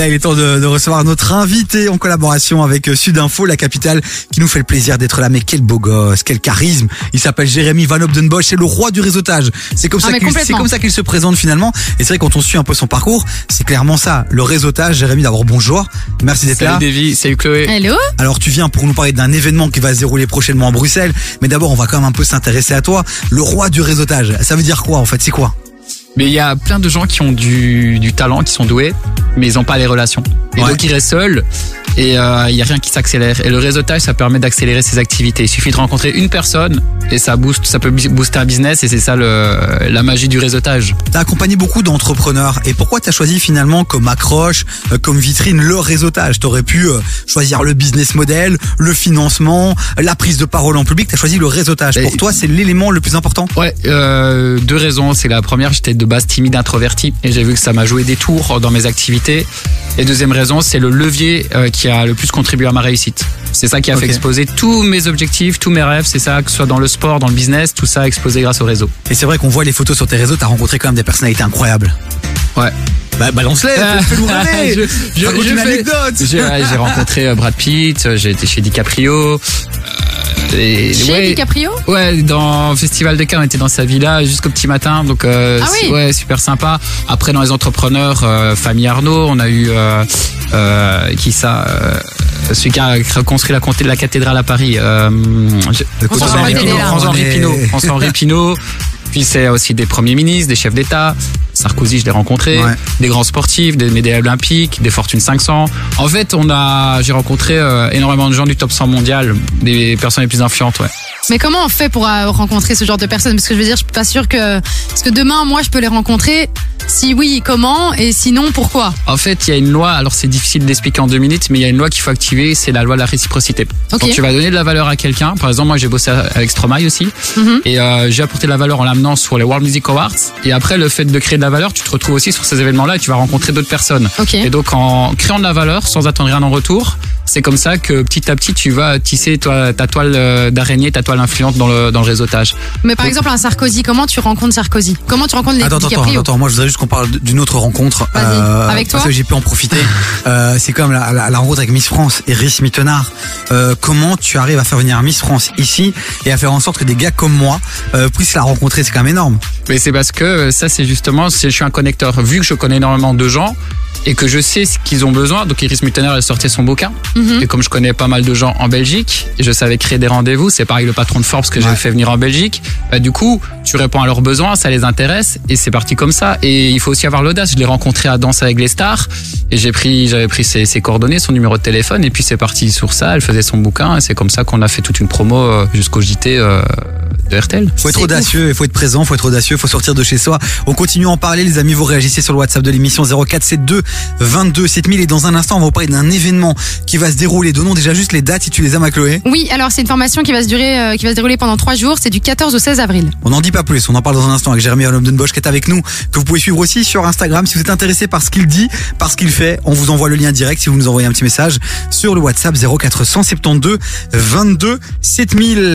là, il est temps de, de recevoir notre invité en collaboration avec euh, Sudinfo, la capitale, qui nous fait le plaisir d'être là. Mais quel beau gosse, quel charisme. Il s'appelle Jérémy Van Obdenbosch, c'est le roi du réseautage. C'est comme Ah, ça qu'il c'est complètement. comme ça qu'il se présente finalement. Et c'est vrai quand on suit un peu son parcours, c'est clairement ça, le réseautage. Jérémy, d'abord bonjour, merci d'être Salut là. Davy, salut Chloé. Hello Alors tu viens pour nous parler d'un événement qui va se dérouler prochainement à Bruxelles, mais d'abord on va quand même un peu s'intéresser à toi, le roi du réseautage. Ça veut dire quoi en fait? C'est quoi? Mais il y a plein de gens qui ont du, du talent, qui sont doués, mais ils n'ont pas les relations. Et Ouais. donc ils restent seuls et euh, il y a rien qui s'accélère. Et le réseautage, ça permet d'accélérer ses activités. Il suffit de rencontrer une personne et ça booste, ça peut booster un business et c'est ça le, la magie du réseautage. T'as accompagné beaucoup d'entrepreneurs et pourquoi t'as choisi finalement comme accroche, euh, comme vitrine le réseautage? T'aurais pu euh, choisir le business model, le financement, la prise de parole en public. T'as choisi le réseautage. Et- Pour toi, c'est l'élément le plus important. Ouais, euh, deux raisons. C'est la première, j'étais de base timide, introverti, et j'ai vu que ça m'a joué des tours dans mes activités. Et deuxième raison, c'est le levier euh, qui a le plus contribué à ma réussite. C'est ça qui a fait exploser tous mes objectifs, tous mes rêves. C'est ça, que ce soit dans le sport, dans le business, tout ça a explosé grâce au réseau. Et c'est vrai qu'on voit les photos sur tes réseaux. T'as rencontré quand même des personnalités incroyables. Ouais. Bah balance-les, Ah, fais-nous rêver. je, je- Raconte je une fais- anecdote. J'ai rencontré euh, Brad Pitt, euh, j'ai été chez DiCaprio. euh, et, Chez ouais, DiCaprio Ouais, dans Festival de Cannes, on était dans sa villa jusqu'au petit matin, donc euh, Ah oui. ouais, super sympa. Après, dans les entrepreneurs, euh, famille Arnaud, on a eu euh, euh, qui ça, euh, celui qui a construit la comté de la cathédrale à Paris, euh, Le François-Henri Mais- Pinault, François-Henri Pinault. Puis c'est aussi des premiers ministres, des chefs d'État. Sarkozy, je l'ai rencontré. Ouais. Des grands sportifs, des médailles olympiques, des Fortune 500. En fait, on a, j'ai rencontré euh, énormément de gens du top 100 mondial, des personnes les plus influentes, ouais. Mais comment on fait pour euh, rencontrer ce genre de personnes? Parce que je veux dire, je suis pas sûre que... Parce que demain, moi, je peux les rencontrer. Si oui, comment Et sinon, pourquoi? En fait, il y a une loi, alors c'est difficile d'expliquer en deux minutes, mais il y a une loi qu'il faut activer, c'est la loi de la réciprocité. Ok. Quand tu vas donner de la valeur à quelqu'un, par exemple, moi j'ai bossé avec Stromae aussi, Mhm. et euh, j'ai apporté de la valeur en l'amenant sur les World Music Awards, et après le fait de créer de la valeur, tu te retrouves aussi sur ces événements-là et tu vas rencontrer d'autres personnes. Et donc en créant de la valeur sans attendre rien en retour, c'est comme ça que petit à petit tu vas tisser toi, ta toile euh, d'araignée, ta toile influente dans le, dans le réseautage. Mais par exemple, un Sarkozy, comment tu rencontres Sarkozy? Comment tu rencontres les Attends, attends, attends, moi je voudrais juste qu'on parle d'une autre rencontre. euh. Avec toi? Parce que j'ai pu en profiter. Euh, c'est comme la, la, la rencontre avec Miss France, Iris Mittenard. Euh, comment tu arrives à faire venir Miss France ici et à faire en sorte que des gars comme moi euh, puissent la rencontrer? C'est quand même énorme. Mais c'est parce que euh, ça, c'est justement, c'est- je suis un connecteur. Vu que je connais énormément de gens et que je sais ce qu'ils ont besoin, donc Iris Mittener, elle sortait son bouquin. Mhm. Et comme je connais pas mal de gens en Belgique, et je savais créer des rendez-vous, c'est pareil le patron de Forbes que Ouais. j'ai fait venir en Belgique. Bah, du coup, tu réponds à leurs besoins, ça les intéresse, et c'est parti comme ça. Et il faut aussi avoir l'audace. Je l'ai rencontré à Danse avec les stars, et j'ai pris, j'avais pris ses, ses coordonnées, son numéro de téléphone, et puis c'est parti sur ça. Elle faisait son bouquin, et c'est comme ça qu'on a fait toute une promo euh, jusqu'au JT euh, de RTL. Faut être audacieux, il faut être présent, faut être audacieux, faut sortir de chez soi. On continue à en parler, les amis. Vous réagissez sur le WhatsApp de l'émission 0472 22 7000 et dans un instant, on va vous parler d'un événement qui va se dérouler. Donnons déjà juste les dates si tu les as, ma Chloé. Oui, alors c'est une formation qui va se durer, euh, qui va se dérouler pendant trois jours. C'est du 14 au 16 avril. On n'en dit pas plus, on en parle dans un instant avec Jérémy Bosch qui est avec nous, que vous pouvez suivre aussi sur Instagram. Si vous êtes intéressé par ce qu'il dit, par ce qu'il fait, on vous envoie le lien direct si vous nous envoyez un petit message sur le WhatsApp 0472 22 7000.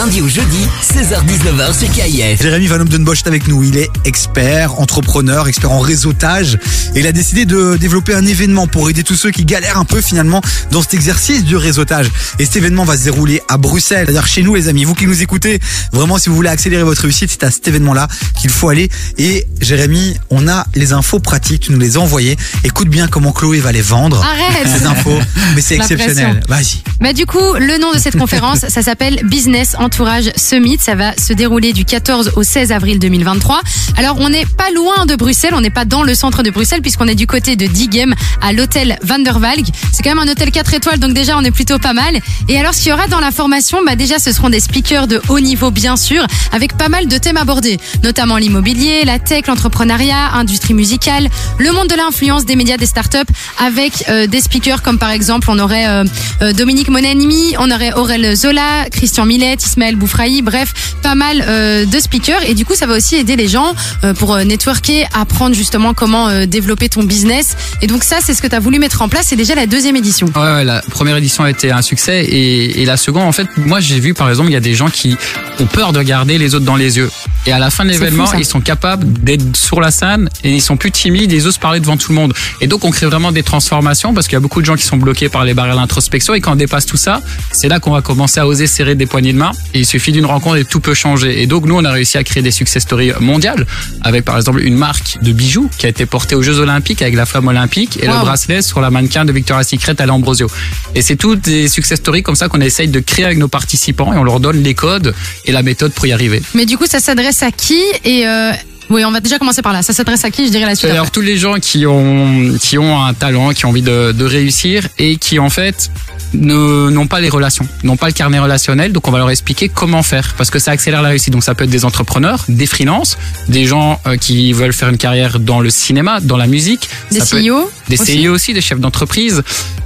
Lundi au jeudi, 16h-19h sur KIF. Jérémy Van Bosch est avec nous. Il est expert, entrepreneur, expert en réseautage. Et il a décidé de développer un événement pour aider tous ceux qui galèrent un peu finalement dans cet exercice du réseautage. Et cet événement va se dérouler à Bruxelles, c'est-à-dire chez nous les amis. Vous qui nous écoutez, vraiment si vous voulez accélérer votre réussite, c'est à cet événement-là qu'il faut aller. Et Jérémy, on a les infos pratiques, tu nous les as envoyées. Écoute bien comment Chloé va les vendre. Arrête Ces infos, mais c'est exceptionnel. Vas-y. Bah du coup, le nom de cette conférence, ça s'appelle Business Entourage Summit. Ça va se dérouler du 14 au 16 avril 2023. Alors, on n'est pas loin de Bruxelles, on n'est pas dans le centre de Bruxelles puisqu'on est du côté de Diegem à l'hôtel Van der Valk. C'est quand même un hôtel 4 étoiles, donc déjà on est plutôt pas mal. Et alors, ce qu'il y aura dans la formation, bah déjà ce seront des speakers de haut niveau bien sûr, avec pas mal de thèmes abordés, notamment l'immobilier, la tech, l'entrepreneuriat, industrie musicale, le monde de l'influence, des médias, des startups, avec euh, des speakers comme par exemple on aurait euh, euh, Dominique Monanimi, on aurait Aurel Zola, Christian Millet, Ismaël Ismaël Boufraï, bref, pas mal euh, de speakers. Et du coup, ça va aussi aider les gens euh, pour euh, networker, apprendre justement comment euh, développer ton business. Et donc ça, c'est ce que tu as voulu mettre en place. C'est déjà la deuxième édition. Ouais, ouais, la première édition a été un succès et, et la seconde, en fait, moi j'ai vu par exemple, il y a des gens qui ont peur de regarder les autres dans les yeux. Et à la fin de l'événement, ils sont capables d'être sur la scène et ils sont plus timides, ils osent parler devant tout le monde. Et donc on crée vraiment des transformations parce qu'il y a beaucoup de gens qui sont bloqués par les barrières d'introspection et quand on dépasse tout ça, c'est là qu'on va commencer à oser serrer des poignées de main et il suffit d'une rencontre et tout peut changer. Et donc nous, on a réussi à créer des success stories mondiales avec par exemple une marque de bijoux qui a été portée aux Jeux Olympiques avec la flamme olympique et Wow. le bracelet sur la mannequin de Victoria's Secret à l'Ambrosio. Et c'est toutes des success stories comme ça qu'on essaye de créer avec nos participants et on leur donne les codes et la méthode pour y arriver. Mais du coup, ça s'adresse à qui Et euh, oui, on va déjà commencer par là. Ça s'adresse à qui Je dirais la suite. Alors après. tous les gens qui ont qui ont un talent, qui ont envie de, de réussir et qui en fait ne- n'ont pas les relations, n'ont pas le carnet relationnel, donc on va leur expliquer comment faire parce que ça accélère la réussite. Donc ça peut être des entrepreneurs, des freelances, des gens euh, qui veulent faire une carrière dans le cinéma, dans la musique, Des CEO des aussi CEO aussi, des chefs d'entreprise.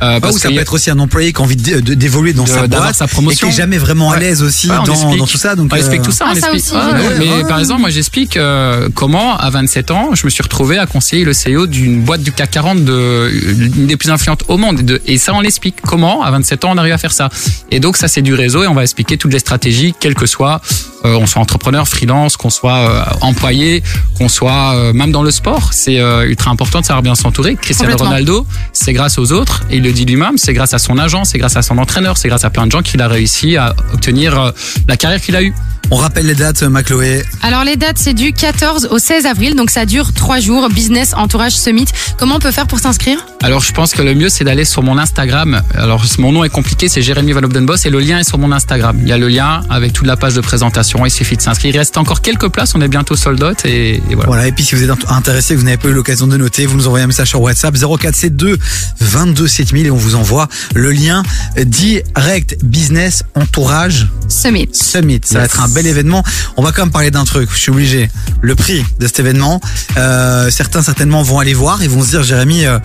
Euh, Ah, parce ou ça peut a- être aussi un employé qui a envie de- de- d'évoluer dans De- sa d'avoir boîte sa et qui promotion. est jamais vraiment à Ouais. l'aise aussi Ouais, dans, dans tout ça. Donc, on explique euh, tout ça. Ah, on ça explique. aussi, ouais, ouais. mais ouais. par exemple, moi j'explique euh, comment à 27 ans, je me suis retrouvé à conseiller le CEO d'une boîte du CAC 40, de, une des plus influentes au monde. Et de- Et ça, on l'explique. Comment à 27 ans on arrive à faire ça? Et donc ça, c'est du réseau et on va expliquer toutes les stratégies, quelles que soient, euh, on soit entrepreneur, freelance, qu'on soit euh, employé, qu'on soit euh, même dans le sport. C'est ultra important de savoir bien s'entourer. Cristiano. Ronaldo, c'est grâce aux autres, et il le dit lui-même, c'est grâce à son agent, c'est grâce à son entraîneur, c'est grâce à plein de gens qu'il a réussi à obtenir la carrière qu'il a eue. On rappelle les dates, Macloé. Alors les dates, c'est du 14 au 16 avril, donc ça dure trois jours. Business Entourage Summit. Comment on peut faire pour s'inscrire? Alors je pense que le mieux c'est d'aller sur mon Instagram. Alors mon nom est compliqué, c'est Jérémy Van Obdenbos et le lien est sur mon Instagram. Il y a le lien avec toute la page de présentation, il suffit de s'inscrire. Il reste encore quelques places, on est bientôt sold out et, et voilà. Voilà, et puis si vous êtes int- intéressé, vous n'avez pas eu l'occasion de noter, vous nous envoyez un message sur WhatsApp 0472 22 7000 et on vous envoie le lien direct business entourage Summit. Summit. Ça va être un bel événement. On va quand même parler d'un truc. Je suis obligé. Le prix de cet événement. Euh, certains certainement vont aller voir et vont se dire, Jérémy, euh,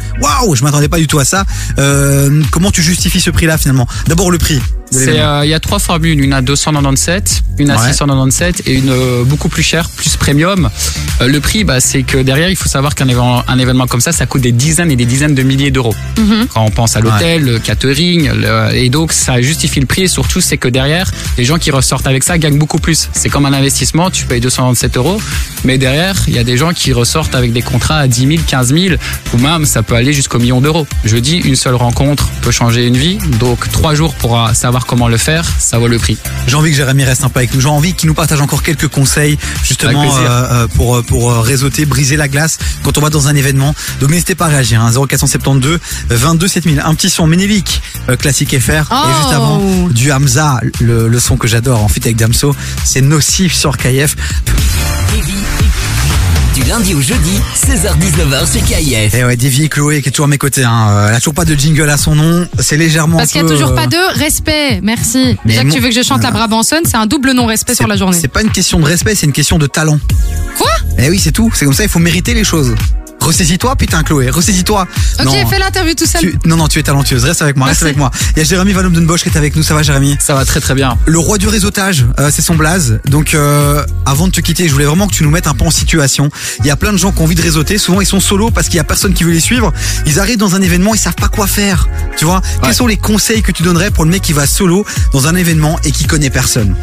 je m'attendais pas du tout à ça. Euh, comment tu justifies ce prix-là finalement? D'abord le prix. Euh, il y a trois formules, une à 297, une à Ouais. 697 et une euh, beaucoup plus chère, plus premium. Euh, le prix, bah, c'est que derrière, il faut savoir qu'un événement, un événement comme ça, ça coûte des dizaines et des dizaines de milliers d'euros. Mhm. Quand on pense à l'hôtel, le catering, le- et donc ça justifie le prix et surtout c'est que derrière, les gens qui ressortent avec ça gagnent beaucoup plus. C'est comme un investissement, tu payes 297 euros, mais derrière, il y a des gens qui ressortent avec des contrats à 10 000, 15 000, ou même ça peut aller jusqu'au million d'euros. Je dis, une seule rencontre peut changer une vie, donc trois jours pour euh, savoir comment le faire, ça vaut le prix. J'ai envie que Jérémy reste un peu avec nous. J'ai envie qu'il nous partage encore quelques conseils justement euh, euh, pour pour euh, réseauter, briser la glace quand on va dans un événement. Donc n'hésitez pas à réagir. Hein, 0472 22 7000. Un petit son euh, classique FR. Oh. Et juste avant du Hamza, le, le son que j'adore en fit avec Damso, c'est Nocif sur KF. Du lundi au jeudi, 16h-19h sur KIF. Et ouais, Davy et Chloé qui est toujours à mes côtés. Hein. Euh, Elle a toujours pas de jingle à son nom. C'est légèrement. Parce qu'il n'y a toujours euh, pas de respect. Merci. Mais Déjà que tu veux que je chante la Brabançonne, c'est un double non-respect sur la journée. C'est pas une question de respect, c'est une question de talent. Quoi? Eh oui, c'est tout. C'est comme ça, il faut mériter les choses. Ressaisis-toi, putain, Chloé, ressaisis-toi. Ok, non, fais l'interview tout seul. tu- non, non, tu es talentueuse. Reste avec moi, reste avec moi. Il y a Jérémy Van Bosch qui est avec nous. Ça va, Jérémy? Ça va très très bien. Le roi du réseautage, euh, c'est son blaze. Donc, euh, avant de te quitter, je voulais vraiment que tu nous mettes un peu en situation. Il y a plein de gens qui ont envie de réseauter. Souvent, ils sont solos parce qu'il y a personne qui veut les suivre. Ils arrivent dans un événement, ils savent pas quoi faire. Tu vois Quels sont les conseils que tu donnerais pour le mec qui va solo dans un événement et qui connaît personne?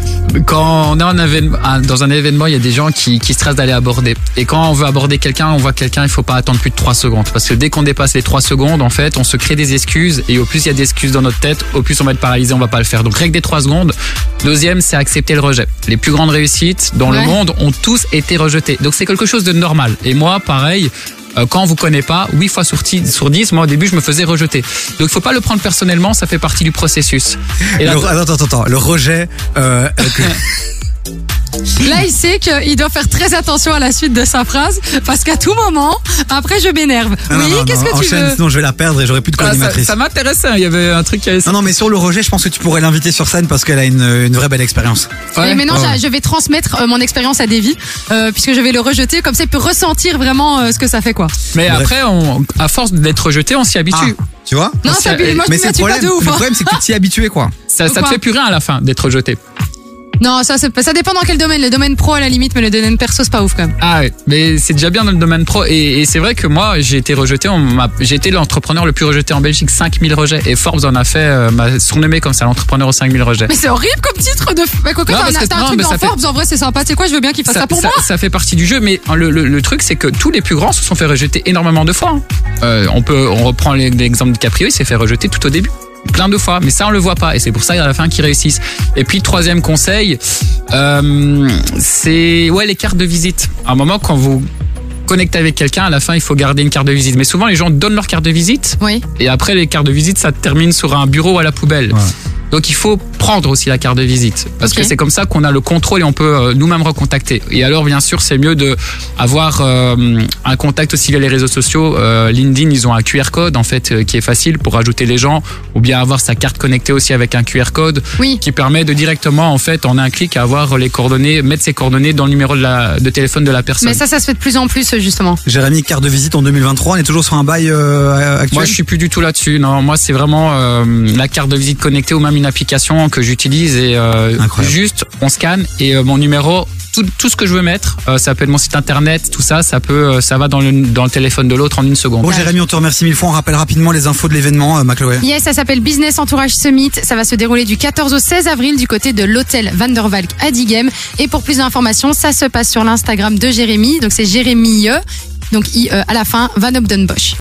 Quand on est événement, dans un événement, il y a des gens qui, qui stressent d'aller aborder. Et quand on veut aborder quelqu'un, on voit quelqu'un, il faut pas attendre plus de 3 secondes. Parce que dès qu'on dépasse les 3 secondes, en fait, on se crée des excuses. Et au plus il y a des excuses dans notre tête, au plus on va être paralysé, on va pas le faire. Donc règle des 3 secondes. Deuxième, c'est accepter le rejet. Les plus grandes réussites dans Ouais. le monde ont tous été rejetés. Donc c'est quelque chose de normal. Et moi, pareil. euh, Quand on vous connaît pas, 8 fois sur 10, sur 10, moi au début je me faisais rejeter. Donc il faut pas le prendre personnellement, ça fait partie du processus. Et Le- Attends, attends, attends. Le rejet. Euh, euh, que- Là, il sait qu'il doit faire très attention à la suite de sa phrase parce qu'à tout moment, après, je m'énerve. Oui, qu'est-ce que tu enchaîne, veux Sinon, je vais la perdre et j'aurai plus de Ah, ça, co-animatrice. ça m'intéressait, il y avait un truc qui avait... Non, non, mais sur le rejet, je pense que tu pourrais l'inviter sur scène parce qu'elle a une, une vraie belle expérience. Ouais. Et maintenant, ouais. j'a- je vais transmettre euh, mon expérience à Davy, euh, puisque je vais le rejeter. Comme ça, il peut ressentir vraiment euh, ce que ça fait, quoi. Mais Bref. après, on, à force d'être rejeté, on s'y Ah, habitue. tu vois? Non, c'est- ça, moi, Mais c'est le pas problème, de ouf. le hein. problème, c'est que tu t'y habitué, quoi. Ça, ça te Pourquoi fait plus rien à la fin d'être rejeté. Non, ça, dépend dans quel domaine. Le domaine pro à la limite, mais le domaine perso, c'est pas ouf quand même. Ah ouais, mais c'est déjà bien dans le domaine pro. Et, et c'est vrai que moi, j'ai été rejeté. on m'a- J'ai été l'entrepreneur le plus rejeté en Belgique, 5000 rejets. Et Forbes en a fait, euh, m'a surnommé comme ça, l'entrepreneur aux 5000 rejets. Mais c'est horrible comme titre de. Mais quoi, Non, t'as parce un, que- t'as un non, truc mais dans ça fait- Forbes, en vrai, c'est sympa. Tu sais quoi, je veux bien qu'il fasse ça, pour ça, moi. ça fait partie du jeu, mais le, le- le truc, c'est que tous les plus grands se sont fait rejeter énormément de fois. hein. Euh, on peut, on reprend l'exemple de Caprio, il s'est fait rejeter tout au début. Plein de fois, mais ça on le voit pas et c'est pour ça à la fin qu'ils réussissent. Et puis troisième conseil, euh, c'est ouais les cartes de visite. À un moment quand vous connectez avec quelqu'un, à la fin il faut garder une carte de visite. Mais souvent les gens donnent leur carte de visite Oui. et après les cartes de visite ça termine sur un bureau à la poubelle. Ouais. Donc il faut prendre aussi la carte de visite parce que c'est comme ça qu'on a le contrôle et on peut euh, nous-mêmes recontacter. Et alors bien sûr c'est mieux de avoir euh, un contact aussi via les réseaux sociaux. Euh, LinkedIn ils ont un QR code en fait euh, qui est facile pour ajouter les gens ou bien avoir sa carte connectée aussi avec un QR code Oui. qui permet de directement en fait en un clic avoir les coordonnées, mettre ses coordonnées dans le numéro de, la, de téléphone de la personne. Mais ça, ça se fait de plus en plus, justement. Jérémy, carte de visite en 2023, on est toujours sur un bail euh, actuel? Moi, je suis plus du tout là-dessus. Non, moi, c'est vraiment euh, la carte de visite connectée ou même une application que j'utilise et euh, juste on scanne et euh, mon numéro, tout, tout ce que je veux mettre, euh, ça peut être mon site internet, tout ça, ça peut, euh, ça va dans le dans le téléphone de l'autre en une seconde. Bon, Jérémy, on te remercie mille fois. On rappelle rapidement les infos de l'événement, euh, McLoé. Yes, ça s'appelle Business Entourage Summit. Ça va se dérouler du 14 au 16 avril du côté de l'hôtel Van der Valk à Diegem. Et pour plus d'informations, ça se passe sur l'Instagram de Jérémy. Donc c'est Jérémy, donc I E à la fin, Van Obden Bosch.